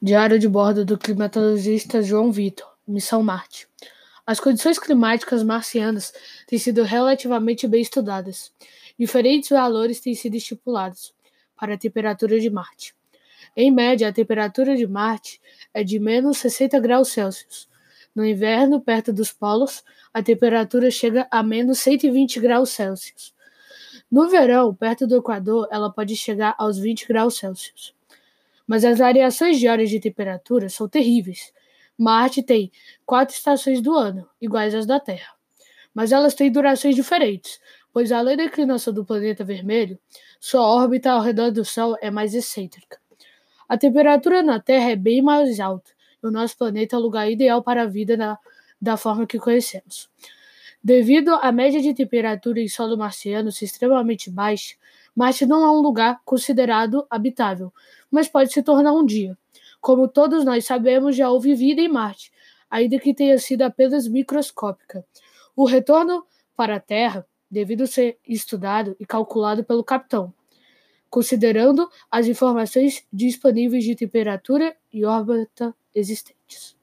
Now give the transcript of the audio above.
Diário de bordo do climatologista João Vitor, Missão Marte. As condições climáticas marcianas têm sido relativamente bem estudadas. Diferentes valores têm sido estipulados para a temperatura de Marte. Em média, a temperatura de Marte é de menos 60 graus Celsius. No inverno, perto dos polos, a temperatura chega a menos 120 graus Celsius. No verão, perto do Equador, ela pode chegar aos 20 graus Celsius mas as variações diárias de temperatura são terríveis. Marte tem quatro estações do ano, iguais às da Terra, mas elas têm durações diferentes, pois além da inclinação do planeta vermelho, sua órbita ao redor do Sol é mais excêntrica. A temperatura na Terra é bem mais alta, e o nosso planeta é o lugar ideal para a vida na, da forma que conhecemos. Devido à média de temperatura em solo marciano ser extremamente baixa, Marte não é um lugar considerado habitável, mas pode se tornar um dia. Como todos nós sabemos, já houve vida em Marte, ainda que tenha sido apenas microscópica. O retorno para a Terra devido ser estudado e calculado pelo capitão, considerando as informações disponíveis de temperatura e órbita existentes.